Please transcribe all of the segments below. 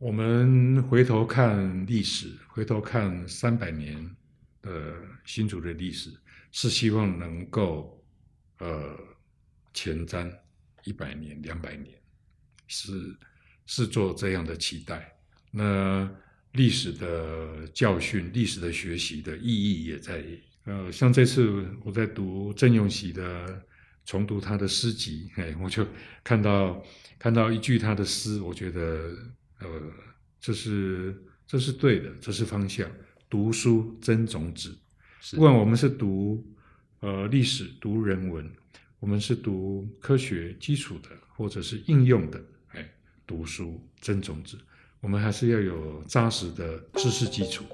我们回头看历史，回头看三百年的新竹的历史，是希望能够呃前瞻一百年、两百年，是是做这样的期待。那历史的教训、历史的学习的意义也在。呃，像这次我在读郑永喜的重读他的诗集，哎，我就看到看到一句他的诗，我觉得。呃，这是这是对的，这是方向。读书增种子，不管我们是读呃历史、读人文，我们是读科学基础的，或者是应用的，哎，读书增种子，我们还是要有扎实的知识基础。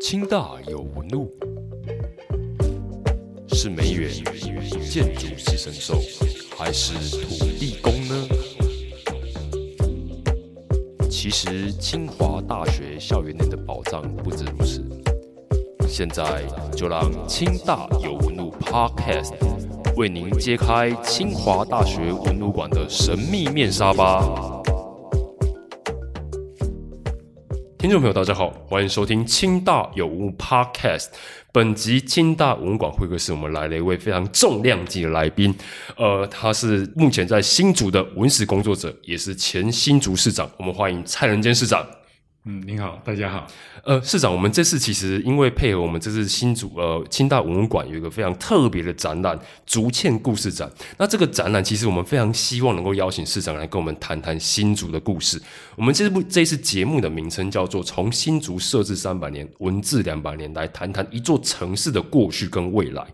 清大有文路，是梅园建筑寄生兽，还是土地其实清华大学校园内的宝藏不止如此。现在就让清大有纹路 Podcast 为您揭开清华大学文路馆的神秘面纱吧。听众朋友，大家好，欢迎收听清大有物 Podcast。本集清大文馆会客室，我们来了一位非常重量级的来宾。呃，他是目前在新竹的文史工作者，也是前新竹市长。我们欢迎蔡仁坚市长。嗯，您好，大家好。呃，市长，我们这次其实因为配合我们这次新竹呃清大文物馆有一个非常特别的展览——竹堑故事展。那这个展览其实我们非常希望能够邀请市长来跟我们谈谈新竹的故事。我们这部这次节目的名称叫做“从新竹设置三百年，文字两百年”，来谈谈一座城市的过去跟未来。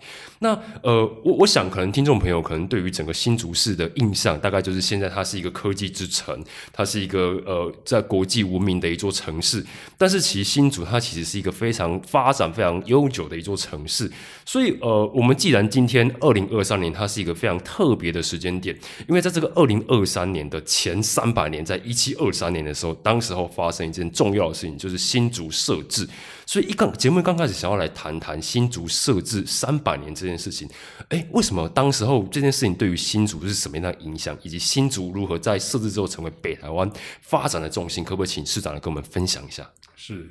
那呃，我我想可能听众朋友可能对于整个新竹市的印象，大概就是现在它是一个科技之城，它是一个呃在国际闻名的一座城城市。但是其实新竹它其实是一个非常发展非常悠久的一座城市。所以呃，我们既然今天二零二三年它是一个非常特别的时间点，因为在这个二零二三年的前三百年，在一七二三年的时候，当时候发生一件重要的事情，就是新竹设置。所以一刚节目刚开始想要来谈谈新竹设置三百年这件事情，哎，为什么当时候这件事情对于新竹是什么样的影响，以及新竹如何在设置之后成为北台湾发展的重心？可不可以请市长来跟我们分享一下？是，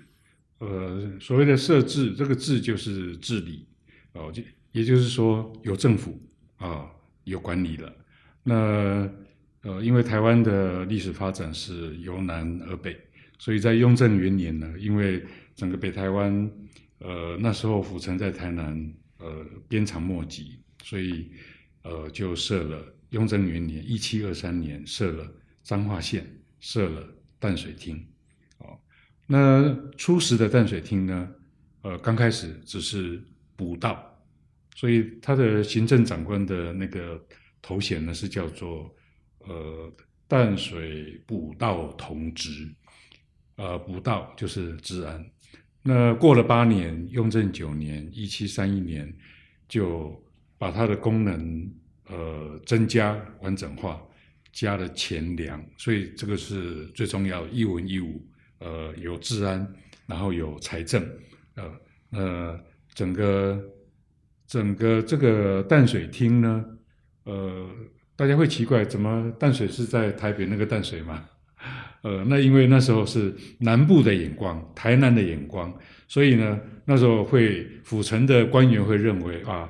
呃，所谓的设置，这个“治”就是治理哦，就也就是说有政府啊，有管理了。那呃，因为台湾的历史发展是由南而北，所以在雍正元年呢，因为整个北台湾，呃，那时候府城在台南，呃，鞭长莫及，所以，呃，就设了雍正元年一七二三年设了彰化县，设了淡水厅，哦，那初时的淡水厅呢，呃，刚开始只是补道，所以他的行政长官的那个头衔呢是叫做呃淡水补道同职，呃，补道就是治安。那过了八年，雍正九年（一七三一年），就把它的功能呃增加完整化，加了钱粮，所以这个是最重要，一文一武，呃，有治安，然后有财政，呃呃，整个整个这个淡水厅呢，呃，大家会奇怪，怎么淡水是在台北那个淡水吗？呃，那因为那时候是南部的眼光，台南的眼光，所以呢，那时候会府城的官员会认为啊，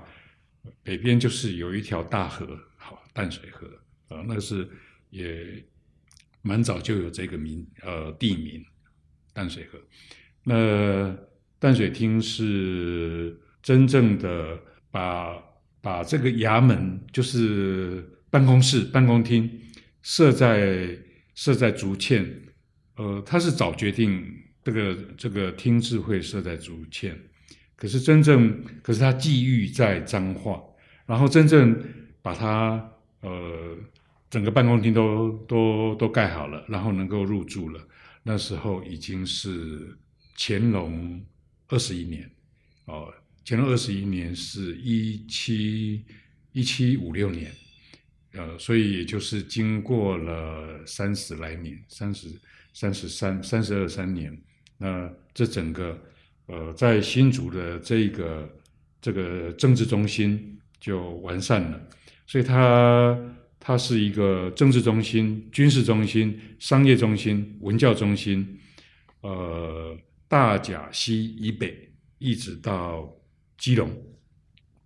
北边就是有一条大河，好淡水河，啊，那是也蛮早就有这个名，呃，地名淡水河。那淡水厅是真正的把把这个衙门，就是办公室、办公厅设在。设在竹堑，呃，他是早决定这个这个厅制会设在竹堑，可是真正，可是他际遇在彰化，然后真正把它呃整个办公厅都都都盖好了，然后能够入住了，那时候已经是乾隆二十一年，哦，乾隆二十一年是一七一七五六年。呃，所以也就是经过了三十来年，三十三十三、三十二三年，那这整个呃，在新竹的这个这个政治中心就完善了。所以它它是一个政治中心、军事中心、商业中心、文教中心，呃，大甲溪以北一直到基隆。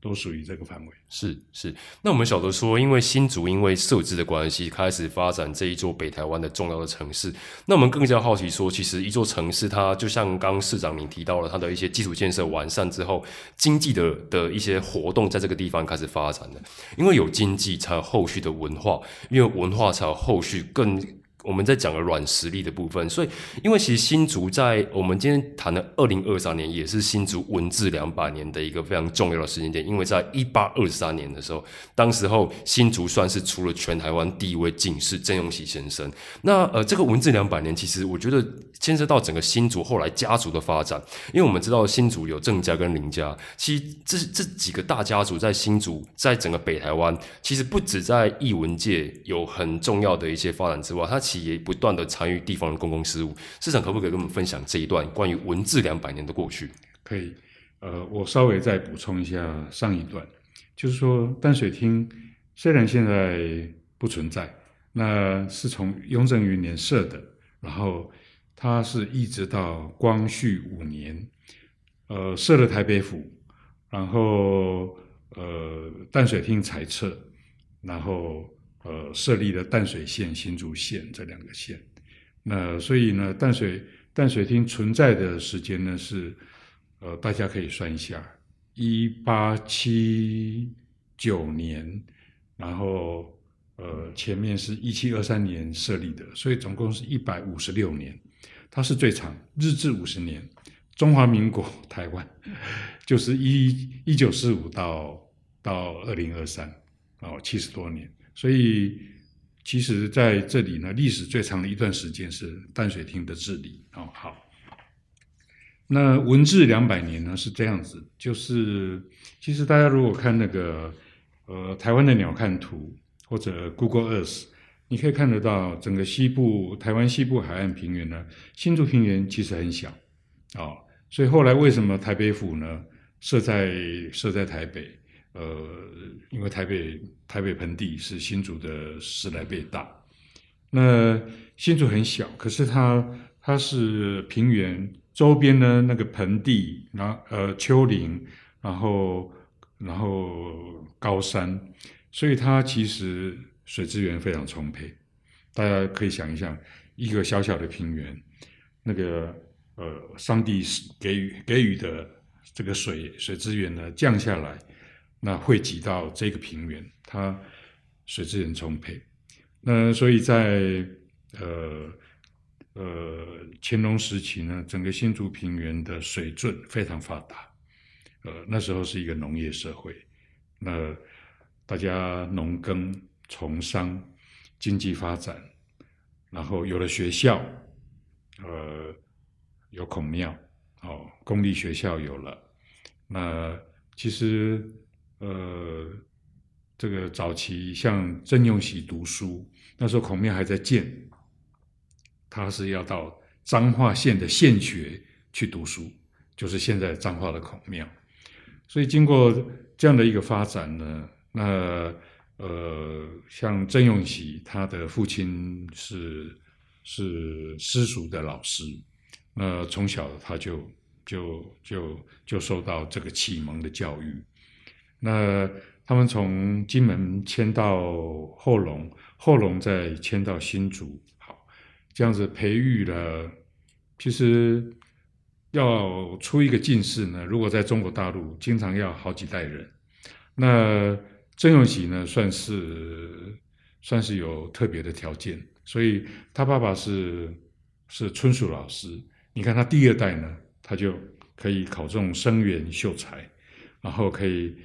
都属于这个范围。是是，那我们晓得说，因为新竹因为设置的关系，开始发展这一座北台湾的重要的城市。那我们更加好奇说，其实一座城市，它就像刚市长您提到了，它的一些基础建设完善之后，经济的的一些活动在这个地方开始发展的。因为有经济，才有后续的文化；因为文化，才有后续更。我们在讲个软实力的部分，所以因为其实新竹在我们今天谈的二零二三年，也是新竹文治两百年的一个非常重要的时间点。因为在一八二三年的时候，当时候新竹算是出了全台湾第一位进士郑永喜先生。那呃，这个文治两百年，其实我觉得牵涉到整个新竹后来家族的发展，因为我们知道新竹有郑家跟林家，其实这这几个大家族在新竹，在整个北台湾，其实不止在艺文界有很重要的一些发展之外，它其也不断的参与地方的公共事务，市长可不可以跟我们分享这一段关于文字两百年的过去？可以，呃，我稍微再补充一下上一段，就是说淡水厅虽然现在不存在，那是从雍正元年设的，然后它是一直到光绪五年，呃，设了台北府，然后呃淡水厅裁撤，然后。呃，设立了淡水县、新竹县这两个县，那所以呢，淡水淡水厅存在的时间呢是，呃，大家可以算一下，一八七九年，然后呃前面是一七二三年设立的，所以总共是一百五十六年，它是最长，日治五十年，中华民国台湾 就是一一九四五到到二零二三，哦，七十多年。所以，其实在这里呢，历史最长的一段时间是淡水厅的治理。哦，好。那文治两百年呢是这样子，就是其实大家如果看那个呃台湾的鸟瞰图或者 Google Earth，你可以看得到整个西部台湾西部海岸平原呢，新竹平原其实很小，哦，所以后来为什么台北府呢设在设在台北？呃，因为台北台北盆地是新竹的十来倍大，那新竹很小，可是它它是平原周边呢那个盆地，然后呃丘陵，然后然后高山，所以它其实水资源非常充沛。大家可以想一想，一个小小的平原，那个呃上帝给予给予的这个水水资源呢降下来。那汇集到这个平原，它水资源充沛。那所以在呃呃乾隆时期呢，整个新竹平原的水圳非常发达。呃，那时候是一个农业社会，那大家农耕从商，经济发展，然后有了学校，呃，有孔庙，哦，公立学校有了。那其实。呃，这个早期像郑用喜读书，那时候孔庙还在建，他是要到彰化县的县学去读书，就是现在彰化的孔庙。所以经过这样的一个发展呢，那呃，像郑用喜，他的父亲是是私塾的老师，那从小他就就就就受到这个启蒙的教育。那他们从金门迁到后龙，后龙再迁到新竹，好，这样子培育了。其实要出一个进士呢，如果在中国大陆，经常要好几代人。那郑用喜呢，算是算是有特别的条件，所以他爸爸是是春树老师。你看他第二代呢，他就可以考中生源秀才，然后可以。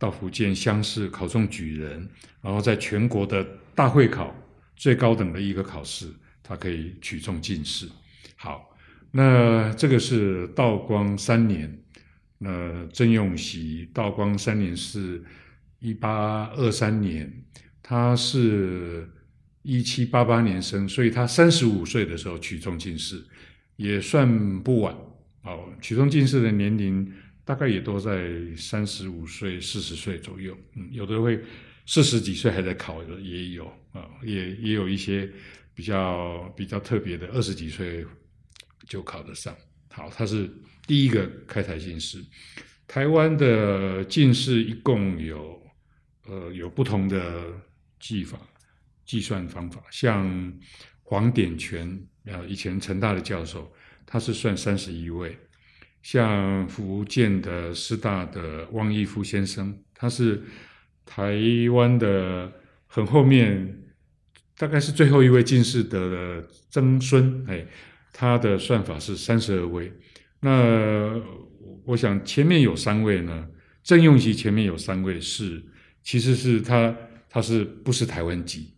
到福建乡试考中举人，然后在全国的大会考最高等的一个考试，他可以取中进士。好，那这个是道光三年，那郑用喜道光三年是一八二三年，他是一七八八年生，所以他三十五岁的时候取中进士，也算不晚。哦，取中进士的年龄。大概也都在三十五岁、四十岁左右，嗯，有的会四十几岁还在考的也有啊，也也有一些比较比较特别的，二十几岁就考得上。好，他是第一个开台进士。台湾的进士一共有呃有不同的计法计算方法，像黄典全呃以前成大的教授，他是算三十一位。像福建的师大的汪义夫先生，他是台湾的很后面，大概是最后一位进士的曾孙，哎，他的算法是三十二位。那我想前面有三位呢，郑用锡前面有三位是，其实是他他是不是台湾籍，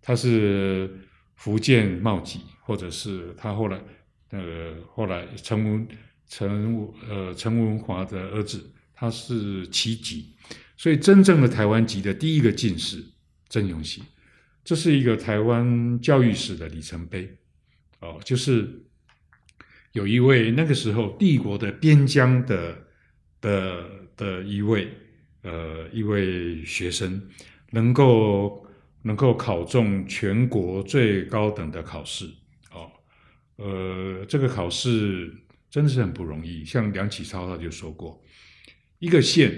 他是福建茂籍，或者是他后来呃后来成功。陈文呃陈文华的儿子，他是旗籍，所以真正的台湾籍的第一个进士郑永锡，这是一个台湾教育史的里程碑。哦，就是有一位那个时候帝国的边疆的的的一位呃一位学生，能够能够考中全国最高等的考试。哦，呃这个考试。真的是很不容易。像梁启超他就说过，一个县、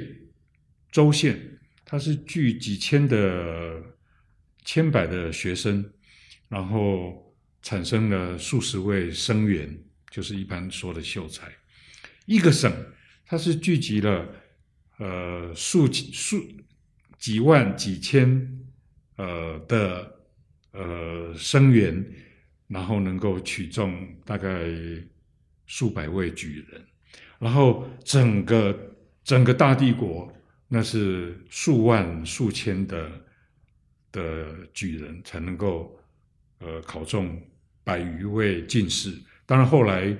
州县，它是聚几千的、千百的学生，然后产生了数十位生员，就是一般说的秀才。一个省，它是聚集了呃数数几万、几千呃的呃生员，然后能够取中大概。数百位举人，然后整个整个大帝国，那是数万数千的的举人才能够呃考中百余位进士。当然后来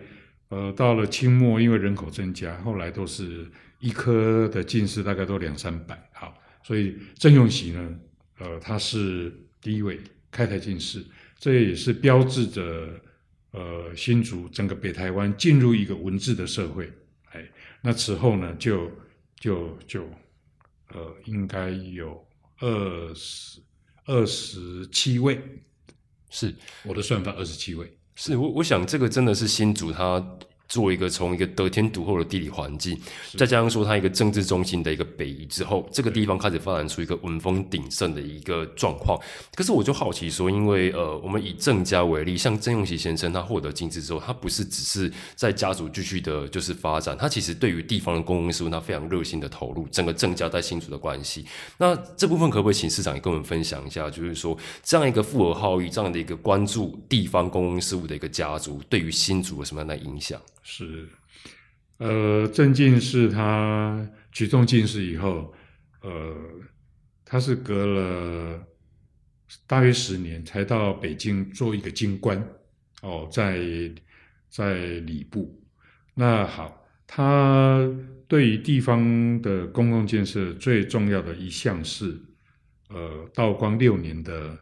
呃到了清末，因为人口增加，后来都是一科的进士大概都两三百。好，所以郑用锡呢，呃他是第一位开台进士，这也是标志着。呃，新竹整个北台湾进入一个文字的社会，哎，那此后呢，就就就，呃，应该有二十二十七位，是我的算法，二十七位，是我我想这个真的是新竹它。做一个从一个得天独厚的地理环境，再加上说它一个政治中心的一个北移之后，这个地方开始发展出一个文风鼎盛的一个状况。可是我就好奇说，因为呃，我们以郑家为例，像郑用锡先生他获得进士之后，他不是只是在家族继续的就是发展，他其实对于地方的公共事务，他非常热心的投入整个郑家在新竹的关系。那这部分可不可以请市长也跟我们分享一下？就是说这样一个富而好义、这样的一个关注地方公共事务的一个家族，对于新竹有什么样的影响？是，呃，郑进士他举重进士以后，呃，他是隔了大约十年才到北京做一个京官，哦，在在礼部。那好，他对于地方的公共建设最重要的一项是，呃，道光六年的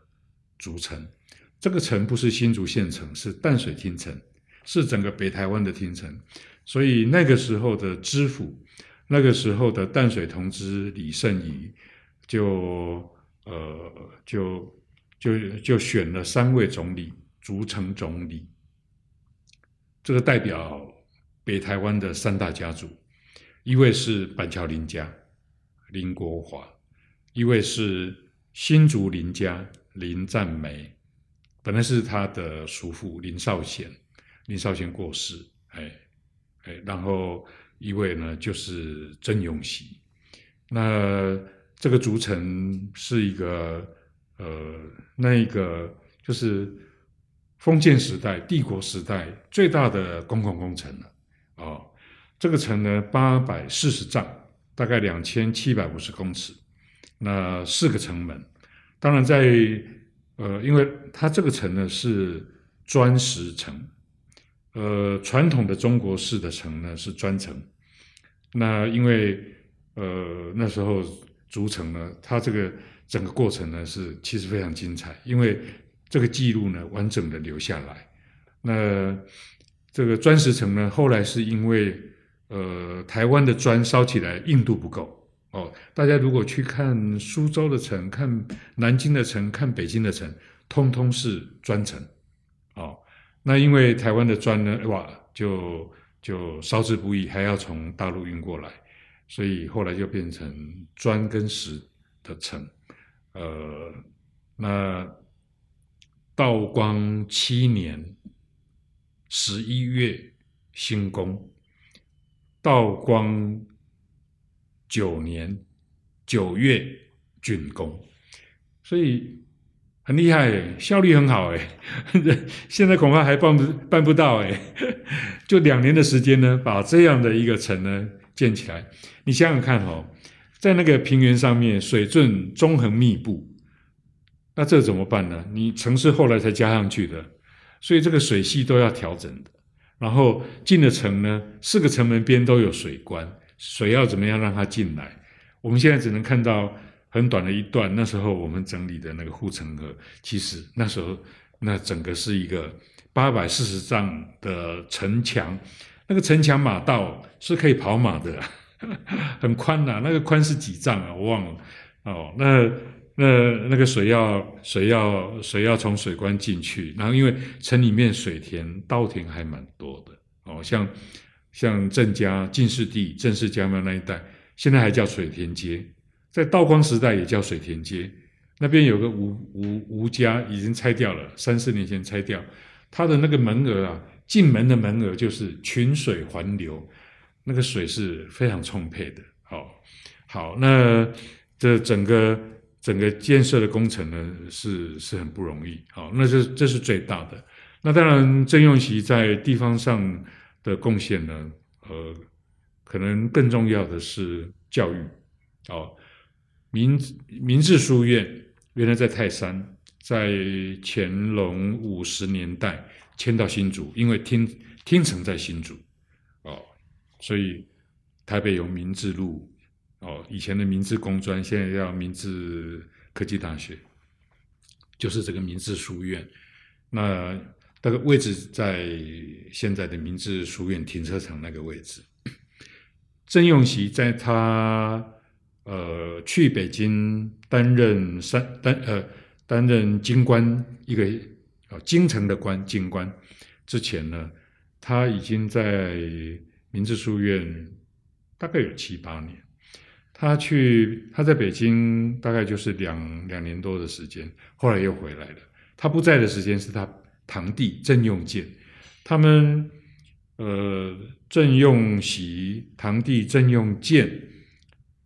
竹城。这个城不是新竹县城，是淡水厅城。是整个北台湾的厅城，所以那个时候的知府，那个时候的淡水同知李圣仪，就呃就就就选了三位总理，逐成总理。这个代表北台湾的三大家族，一位是板桥林家林国华，一位是新竹林家林赞梅，本来是他的叔父林少贤。林少贤过世，哎，哎，然后一位呢就是曾永熙，那这个竹城是一个呃，那一个就是封建时代、帝国时代最大的公共工程了，哦，这个城呢八百四十丈，大概两千七百五十公尺，那四个城门，当然在呃，因为它这个城呢是砖石城。呃，传统的中国式的城呢是砖城，那因为呃那时候筑城呢，它这个整个过程呢是其实非常精彩，因为这个记录呢完整的留下来。那这个砖石城呢，后来是因为呃台湾的砖烧起来硬度不够哦，大家如果去看苏州的城、看南京的城、看北京的城，通通是砖城，那因为台湾的砖呢，哇，就就烧制不易，还要从大陆运过来，所以后来就变成砖跟石的城，呃，那道光七年十一月兴工，道光。九年九月竣工，所以很厉害，效率很好哎。现在恐怕还办不办不到哎。就两年的时间呢，把这样的一个城呢建起来。你想想看哦，在那个平原上面，水圳纵横密布，那这怎么办呢？你城市后来才加上去的，所以这个水系都要调整的。然后进了城呢，四个城门边都有水关。水要怎么样让它进来？我们现在只能看到很短的一段。那时候我们整理的那个护城河，其实那时候那整个是一个八百四十丈的城墙，那个城墙马道是可以跑马的，很宽呐。那个宽是几丈啊？我忘了。哦，那那那个水要水要水要从水关进去，然后因为城里面水田稻田还蛮多的。哦，像。像郑家、进士地、郑氏家庙那一带，现在还叫水田街，在道光时代也叫水田街。那边有个吴吴吴家，已经拆掉了，三四年前拆掉。他的那个门额啊，进门的门额就是群水环流，那个水是非常充沛的。好，好，那这整个整个建设的工程呢，是是很不容易。好，那这这是最大的。那当然，郑用锡在地方上。的贡献呢？呃，可能更重要的是教育。哦，明明治书院原来在泰山，在乾隆五十年代迁到新竹，因为听听城在新竹，哦，所以台北有明治路，哦，以前的明治工专，现在叫明治科技大学，就是这个明治书院。那那个位置在现在的明治书院停车场那个位置。郑用锡在他呃去北京担任三担呃担任京官一个呃京城的官京官之前呢，他已经在明治书院大概有七八年。他去他在北京大概就是两两年多的时间，后来又回来了。他不在的时间是他。堂弟郑用建，他们呃郑用锡堂弟郑用建，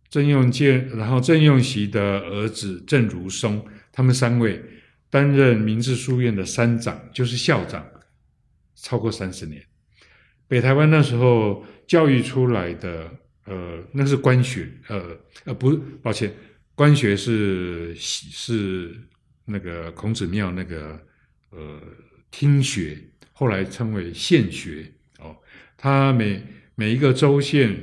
郑用建，然后郑用锡的儿子郑如松，他们三位担任明治书院的三长，就是校长，超过三十年。北台湾那时候教育出来的，呃，那是官学，呃呃不，抱歉，官学是是那个孔子庙那个呃。听学后来称为县学哦，它每每一个州县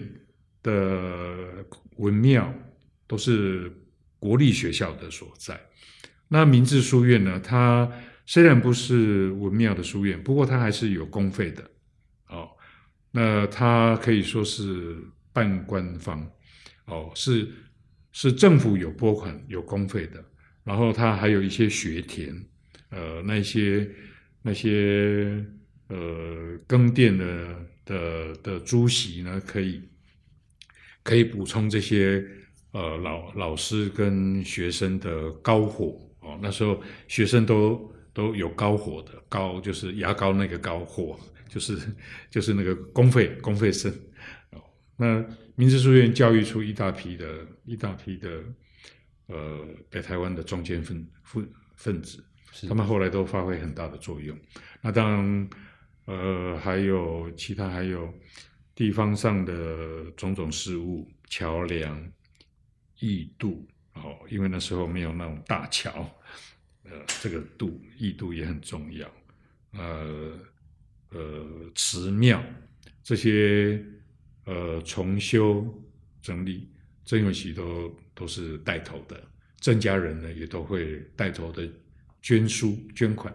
的文庙都是国立学校的所在。那明治书院呢？它虽然不是文庙的书院，不过它还是有公费的哦。那它可以说是半官方哦，是是政府有拨款有公费的，然后它还有一些学田，呃，那些。那些呃耕佃的的的租席呢，可以可以补充这些呃老老师跟学生的高火哦。那时候学生都都有高火的高，就是牙膏那个高火，就是就是那个公费公费生哦。那明治书院教育出一大批的一大批的呃北台湾的中间分分分子。他们后来都发挥很大的作用。那当然，呃，还有其他，还有地方上的种种事务，桥梁、义渡，哦，因为那时候没有那种大桥，呃，这个渡义渡也很重要。呃呃，祠庙这些呃重修整理，曾有喜都都是带头的，郑家人呢也都会带头的。捐书捐款，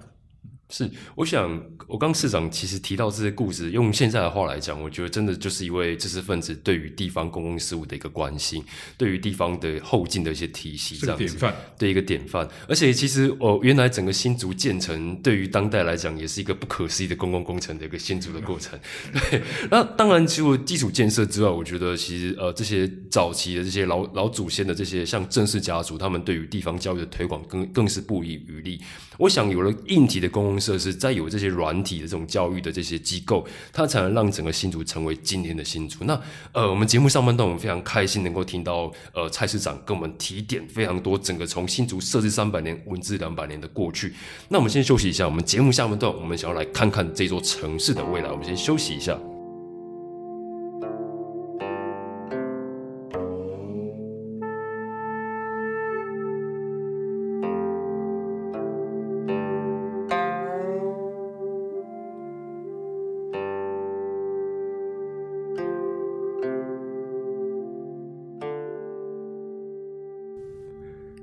是，我想我刚市长其实提到这些故事，用现在的话来讲，我觉得真的就是一位知识分子对于地方公共事务的一个关心，对于地方的后进的一些体系，这样典范，对一个典范。而且其实哦，原来整个新竹建成对于当代来讲，也是一个不可思议的公共工程的一个新竹的过程。对，那当然除了基础建设之外，我觉得其实呃这些早期的这些老老祖先的这些像郑氏家族，他们对于地方教育的推广更更是不遗余力。我想有了硬体的公共设施，再有这些软体的这种教育的这些机构，它才能让整个新竹成为今天的新竹。那呃，我们节目上半段我们非常开心能够听到呃蔡市长跟我们提点非常多整个从新竹设置三百年文字两百年的过去。那我们先休息一下，我们节目下半段我们想要来看看这座城市的未来。我们先休息一下。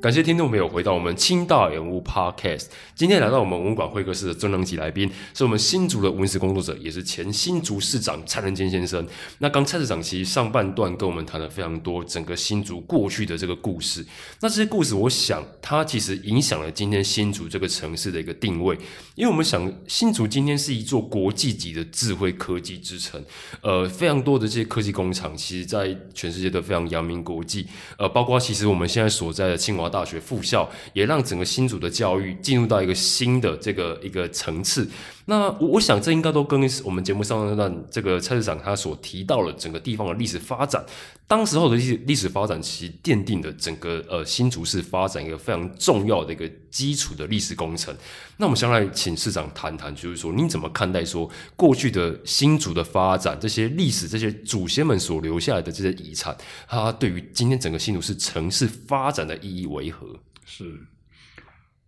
感谢听众朋友回到我们清大人物 Podcast。今天来到我们文管会客室的重量级来宾，是我们新竹的文史工作者，也是前新竹市长蔡仁坚先生。那刚蔡市长其实上半段跟我们谈了非常多整个新竹过去的这个故事。那这些故事，我想它其实影响了今天新竹这个城市的一个定位。因为我们想，新竹今天是一座国际级的智慧科技之城，呃，非常多的这些科技工厂，其实在全世界都非常扬名国际。呃，包括其实我们现在所在的清华。大大学附校也让整个新竹的教育进入到一个新的这个一个层次。那我我想这应该都跟我们节目上那段这个蔡市长他所提到的整个地方的历史发展，当时候的历史历史发展其实奠定了整个呃新竹市发展一个非常重要的一个基础的历史工程。那我们先来请市长谈谈，就是说你怎么看待说过去的新竹的发展，这些历史这些祖先们所留下来的这些遗产，它对于今天整个新竹市城市发展的意义为何？是，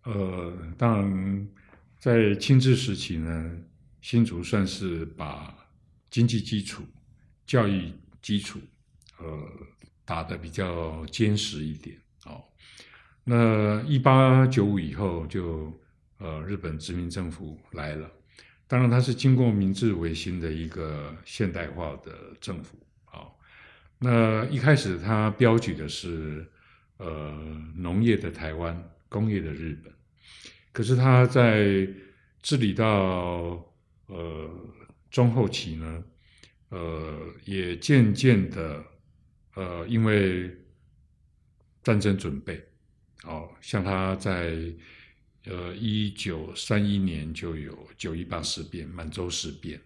呃，当然。在清治时期呢，新竹算是把经济基础、教育基础，呃，打得比较坚实一点。哦，那一八九五以后，就呃，日本殖民政府来了。当然，它是经过明治维新的一个现代化的政府。好，那一开始它标举的是呃，农业的台湾，工业的日本。可是他在治理到呃中后期呢，呃也渐渐的呃因为战争准备，哦，像他在呃一九三一年就有九一八事变、满洲事变，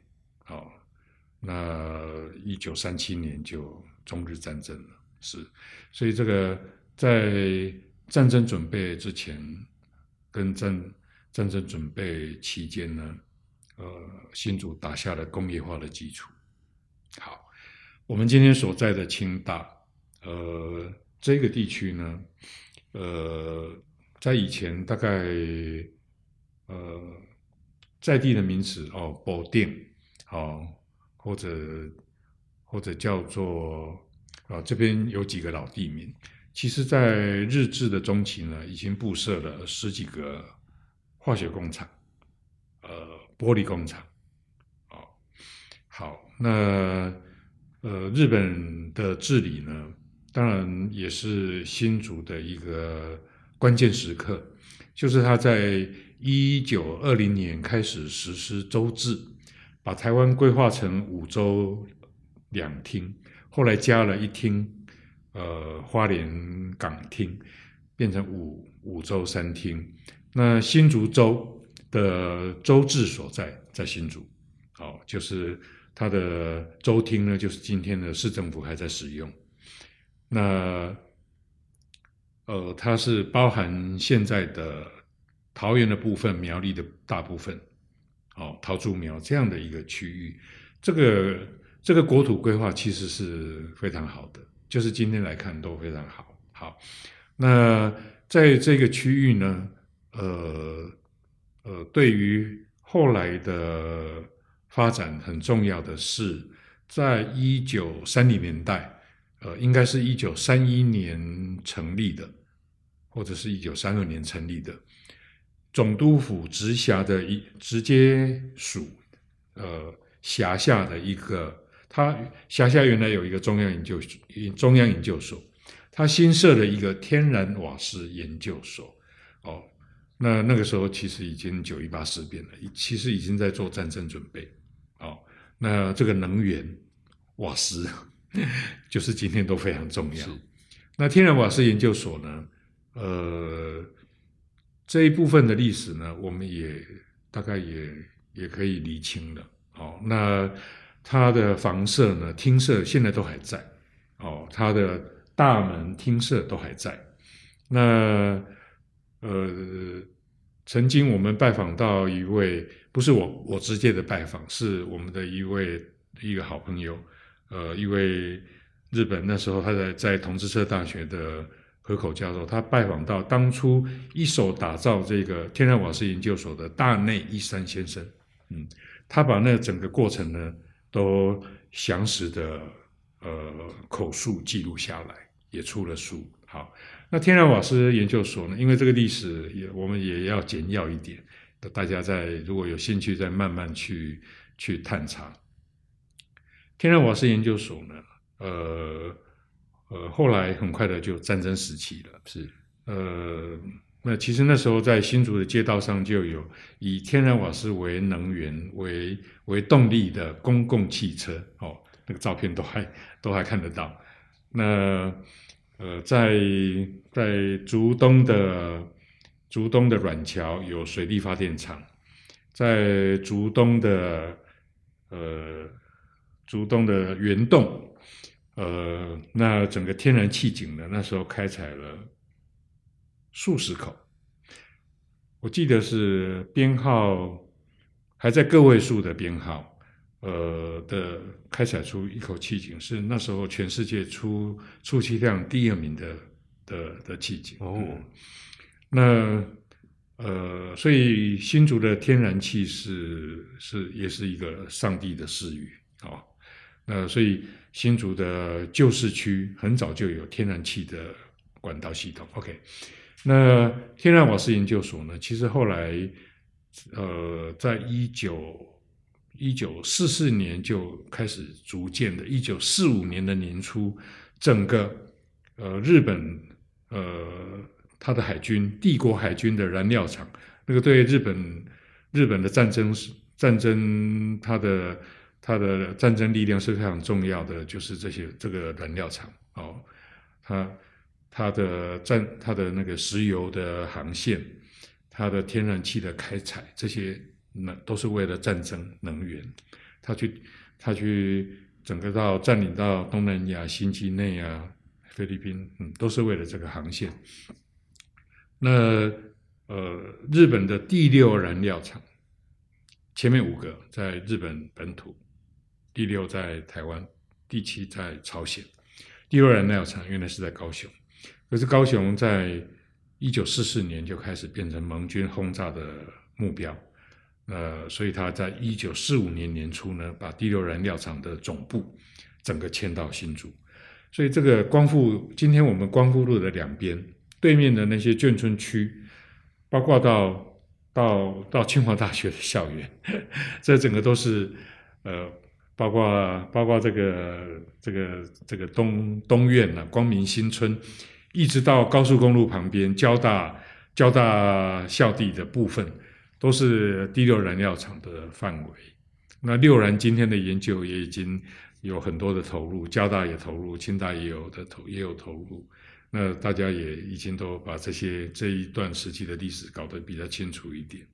哦，那一九三七年就中日战争了，是，所以这个在战争准备之前。跟战战争准备期间呢，呃，新竹打下了工业化的基础。好，我们今天所在的清大，呃，这个地区呢，呃，在以前大概，呃，在地的名词哦，保定，好，或者或者叫做啊，这边有几个老地名。其实，在日治的中期呢，已经布设了十几个化学工厂，呃，玻璃工厂，哦，好，那呃，日本的治理呢，当然也是新竹的一个关键时刻，就是他在一九二零年开始实施州治，把台湾规划成五州两厅，后来加了一厅。呃，花莲港厅变成五五州三厅，那新竹州的州治所在在新竹，好，就是它的州厅呢，就是今天的市政府还在使用。那呃，它是包含现在的桃园的部分、苗栗的大部分，哦，桃竹苗这样的一个区域，这个这个国土规划其实是非常好的。就是今天来看都非常好，好。那在这个区域呢，呃呃，对于后来的发展很重要的是，在一九三零年代，呃，应该是一九三一年成立的，或者是一九三二年成立的总督府直辖的一直接属呃辖下的一个，它辖下原来有一个中央研究中央研究所，他新设了一个天然瓦斯研究所。哦，那那个时候其实已经九一八事变了，其实已经在做战争准备。哦，那这个能源瓦斯 就是今天都非常重要。那天然瓦斯研究所呢？呃。这一部分的历史呢，我们也大概也也可以理清了。哦，那它的房舍呢、厅舍现在都还在。哦，它的大门、厅舍都还在。那呃，曾经我们拜访到一位，不是我我直接的拜访，是我们的一位一个好朋友，呃，一位日本那时候他在在同志社大学的。河口教授，他拜访到当初一手打造这个天然瓦斯研究所的大内一山先生，嗯，他把那整个过程呢都详实的呃口述记录下来，也出了书。好，那天然瓦斯研究所呢，因为这个历史也我们也要简要一点，大家在如果有兴趣再慢慢去去探查。天然瓦斯研究所呢，呃。呃，后来很快的就战争时期了，是，呃，那其实那时候在新竹的街道上就有以天然瓦斯为能源为为动力的公共汽车，哦，那个照片都还都还看得到。那呃，在在竹东的竹东的软桥有水力发电厂，在竹东的呃竹东的圆洞。呃，那整个天然气井呢？那时候开采了数十口，我记得是编号还在个位数的编号，呃的开采出一口气井，是那时候全世界出出气量第二名的的的气井。哦，那呃，所以新竹的天然气是是也是一个上帝的赐予啊。那所以。新竹的旧市区很早就有天然气的管道系统。OK，那天然瓦斯研究所呢？其实后来，呃，在一九一九四四年就开始逐渐的，一九四五年的年初，整个呃日本呃它的海军帝国海军的燃料厂，那个对日本日本的战争是战争它的。它的战争力量是非常重要的，就是这些这个燃料厂哦，它它的战它的那个石油的航线，它的天然气的开采，这些那都是为了战争能源。他去他去整个到占领到东南亚、新几内亚、菲律宾，嗯，都是为了这个航线。那呃，日本的第六燃料厂，前面五个在日本本土。第六在台湾，第七在朝鲜。第六燃料厂原来是在高雄，可是高雄在一九四四年就开始变成盟军轰炸的目标，呃，所以他在一九四五年年初呢，把第六燃料厂的总部整个迁到新竹。所以这个光复，今天我们光复路的两边对面的那些眷村区，包括到到到清华大学的校园，这整个都是呃。包括包括这个这个这个东东苑呢，光明新村，一直到高速公路旁边交大交大校地的部分，都是第六燃料厂的范围。那六燃今天的研究也已经有很多的投入，交大也投入，清大也有的投也有投入。那大家也已经都把这些这一段时期的历史搞得比较清楚一点。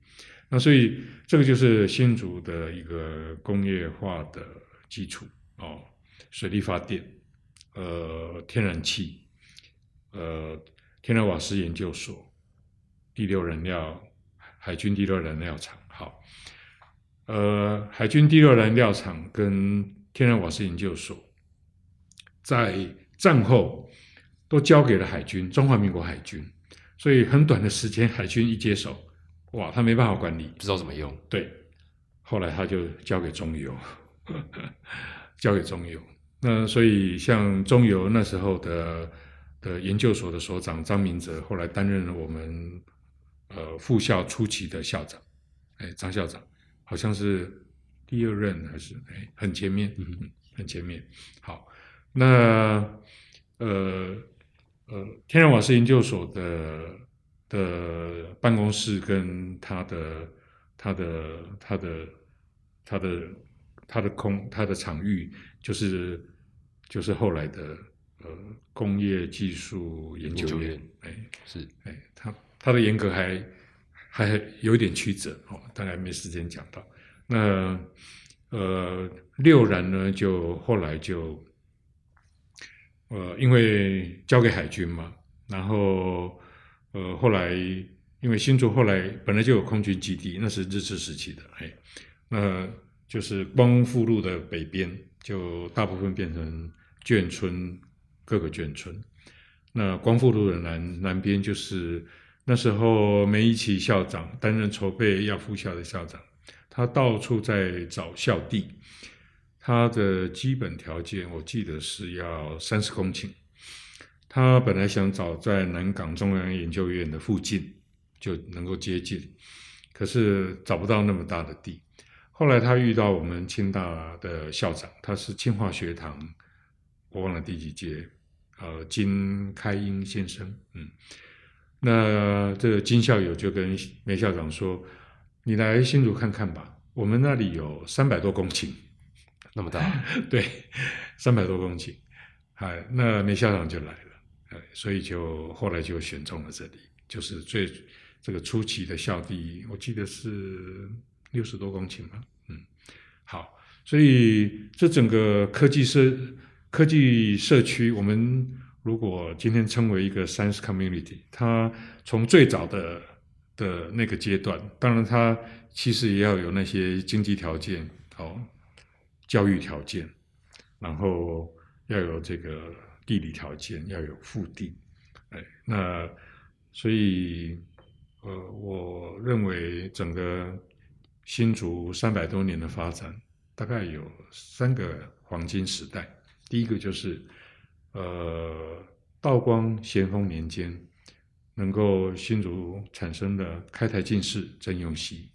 那所以这个就是新竹的一个工业化的基础哦，水力发电，呃，天然气，呃，天然瓦斯研究所，第六燃料，海军第六燃料厂，好，呃，海军第六燃料厂跟天然瓦斯研究所，在战后都交给了海军，中华民国海军，所以很短的时间，海军一接手。哇，他没办法管理，不知道怎么用。对，后来他就交给中油，交给中油。那所以像中油那时候的的研究所的所长张明哲，后来担任了我们呃副校初期的校长，哎，张校长好像是第二任还是哎很前面，嗯嗯，很前面。好，那呃呃天然瓦斯研究所的的办公室跟他的他的他的他的他的空他的场域就是就是后来的呃工业技术研究院哎是哎，他他的严格还还有一点曲折哦，大概没时间讲到。那呃六然呢，就后来就呃因为交给海军嘛，然后呃后来因为新竹后来本来就有空军基地，那是日治时期的，哎，那就是光复路的北边就大部分变成眷村，各个眷村。那光复路的南南边就是那时候梅贻琦校长担任筹备要复校的校长，他到处在找校地，他的基本条件我记得是要三十公顷，他本来想找在南港中央研究院的附近就能够接近，可是找不到那么大的地。后来他遇到我们清大的校长，他是清华学堂，我忘了第几届，呃，金开英先生，嗯，那这个金校友就跟梅校长说：“你来新竹看看吧，我们那里有三百多公顷，那么大，对，三百多公顷，哎，那梅校长就来了，哎，所以就后来就选中了这里，就是最这个初期的校地，我记得是六十多公顷嘛，嗯，好，所以这整个科技社科技社区，我们如果今天称为一个 science community，它从最早的的那个阶段，当然它其实也要有那些经济条件，哦，教育条件，然后要有这个地理条件，要有腹地，哎，那所以呃，我认为整个新竹三百多年的发展，大概有三个黄金时代。第一个就是呃，道光咸丰年间，能够新竹产生的开台进士郑用锡，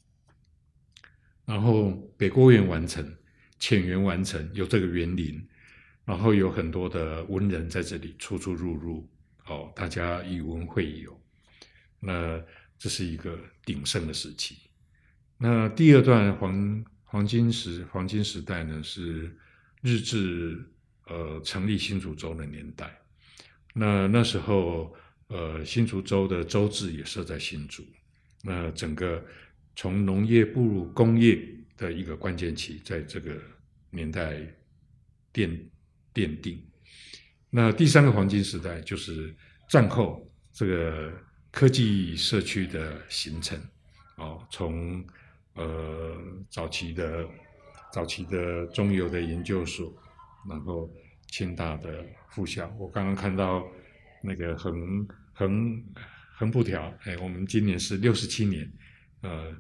然后北郭园完成，浅园完成，有这个园林，然后有很多的文人在这里出出入入，哦，大家以文会友，那这是一个鼎盛的时期。那第二段黄黄金时黄金时代呢，是日治呃成立新竹州的年代。那那时候呃新竹州的州治也设在新竹，那整个从农业步入工业的一个关键期，在这个年代奠奠定。那第三个黄金时代就是战后这个科技社区的形成，哦，从呃早期的早期的中油的研究所，然后清大的附校，我刚刚看到那个横横横布条，哎，我们今年是六十七年，呃，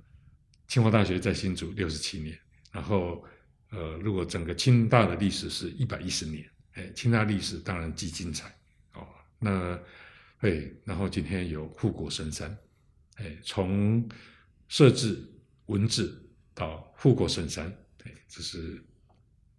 清华大学在新竹六十七年，然后呃，如果整个清大的历史是一百一十年，哎，清大历史当然极精彩哦。那哎，然后今天有护国神山，哎，从设置文字到护国神山，哎，这是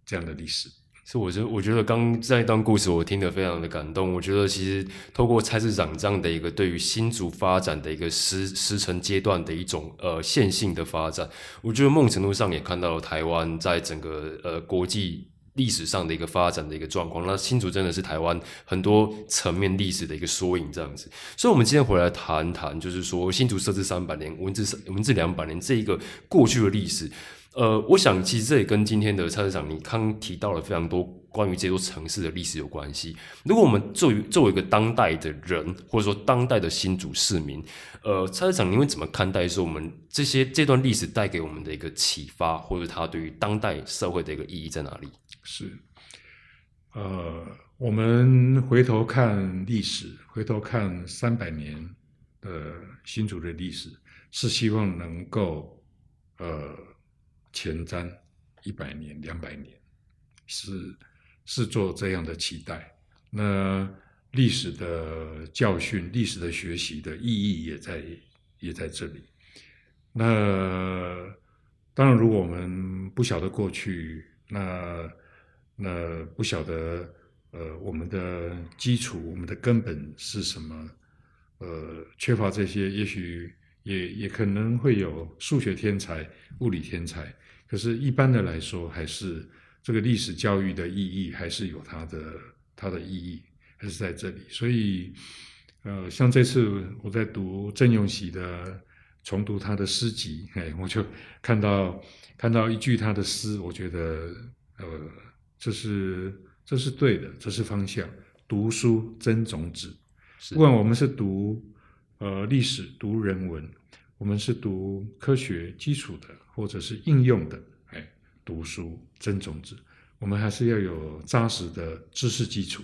这样的历史。是，我觉我觉得刚这一段故事我听得非常的感动。我觉得其实透过蔡市长这样的一个对于新竹发展的一个时时程阶段的一种呃线性的发展，我觉得某种程度上也看到了台湾在整个呃国际历史上的一个发展的一个状况。那新竹真的是台湾很多层面历史的一个缩影，这样子。所以，我们今天回来谈谈，就是说新竹设置三百年，文字文字两百年这一个过去的历史。呃，我想其实这也跟今天的蔡市长你刚提到了非常多关于这座城市的历史有关系。如果我们作为作为一个当代的人，或者说当代的新竹市民，呃，蔡市长，你会怎么看待说我们这些这段历史带给我们的一个启发，或者它对于当代社会的一个意义在哪里？是，呃，我们回头看历史，回头看三百年的新竹的历史，是希望能够呃。前瞻一百年、两百年，是是做这样的期待。那历史的教训、历史的学习的意义也在也在这里。那当然，如果我们不晓得过去，那那不晓得呃我们的基础、我们的根本是什么，呃，缺乏这些，也许也也可能会有数学天才、物理天才。可是，一般的来说，还是这个历史教育的意义还是有它的它的意义，还是在这里。所以，呃，像这次我在读郑用喜的重读他的诗集，哎，我就看到看到一句他的诗，我觉得，呃，这是这是对的，这是方向。读书增种子，不管我们是读呃历史、读人文。我们是读科学基础的，或者是应用的，哎，读书增种子，我们还是要有扎实的知识基础。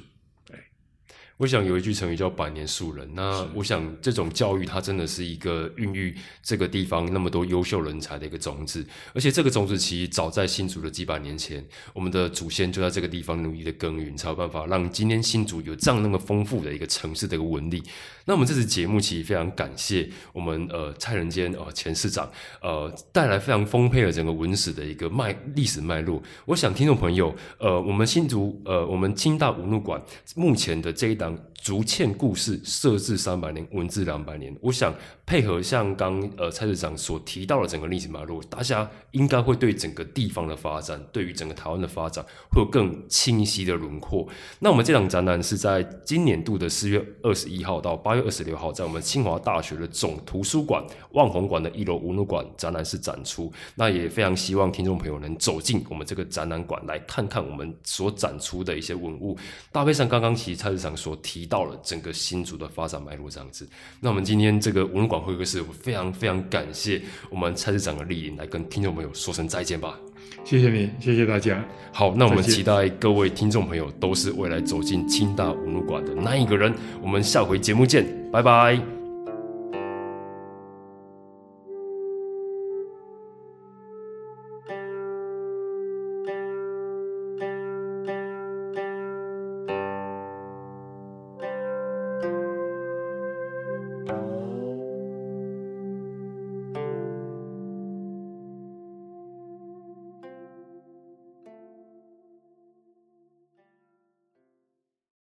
我想有一句成语叫“百年树人”。那我想这种教育，它真的是一个孕育这个地方那么多优秀人才的一个种子。而且这个种子其实早在新竹的几百年前，我们的祖先就在这个地方努力的耕耘，才有办法让今天新竹有这样那么丰富的一个城市的一个文理。那我们这次节目其实非常感谢我们呃蔡仁坚呃前市长呃带来非常丰沛的整个文史的一个脉历史脉络。我想听众朋友呃我们新竹呃我们清大文物馆目前的这一档。竹堑故事设置三百年，文字两百年。我想配合像刚呃蔡市长所提到的整个历史脉络，大家应该会对整个地方的发展，对于整个台湾的发展，会有更清晰的轮廓。那我们这场展览是在今年度的四月二十一号到八月二十六号，在我们清华大学的总图书馆万宏馆的一楼文物馆展览室展出。那也非常希望听众朋友能走进我们这个展览馆，来看看我们所展出的一些文物，搭配上刚刚其实蔡市长所提到。了整个新竹的发展脉络这样子，那我们今天这个文物馆会客室，我非常非常感谢我们蔡市长的莅临，来跟听众朋友说声再见吧。谢谢你，谢谢大家。好，那我们期待各位听众朋友都是未来走进清大文物馆的那一个人。我们下回节目见，拜拜。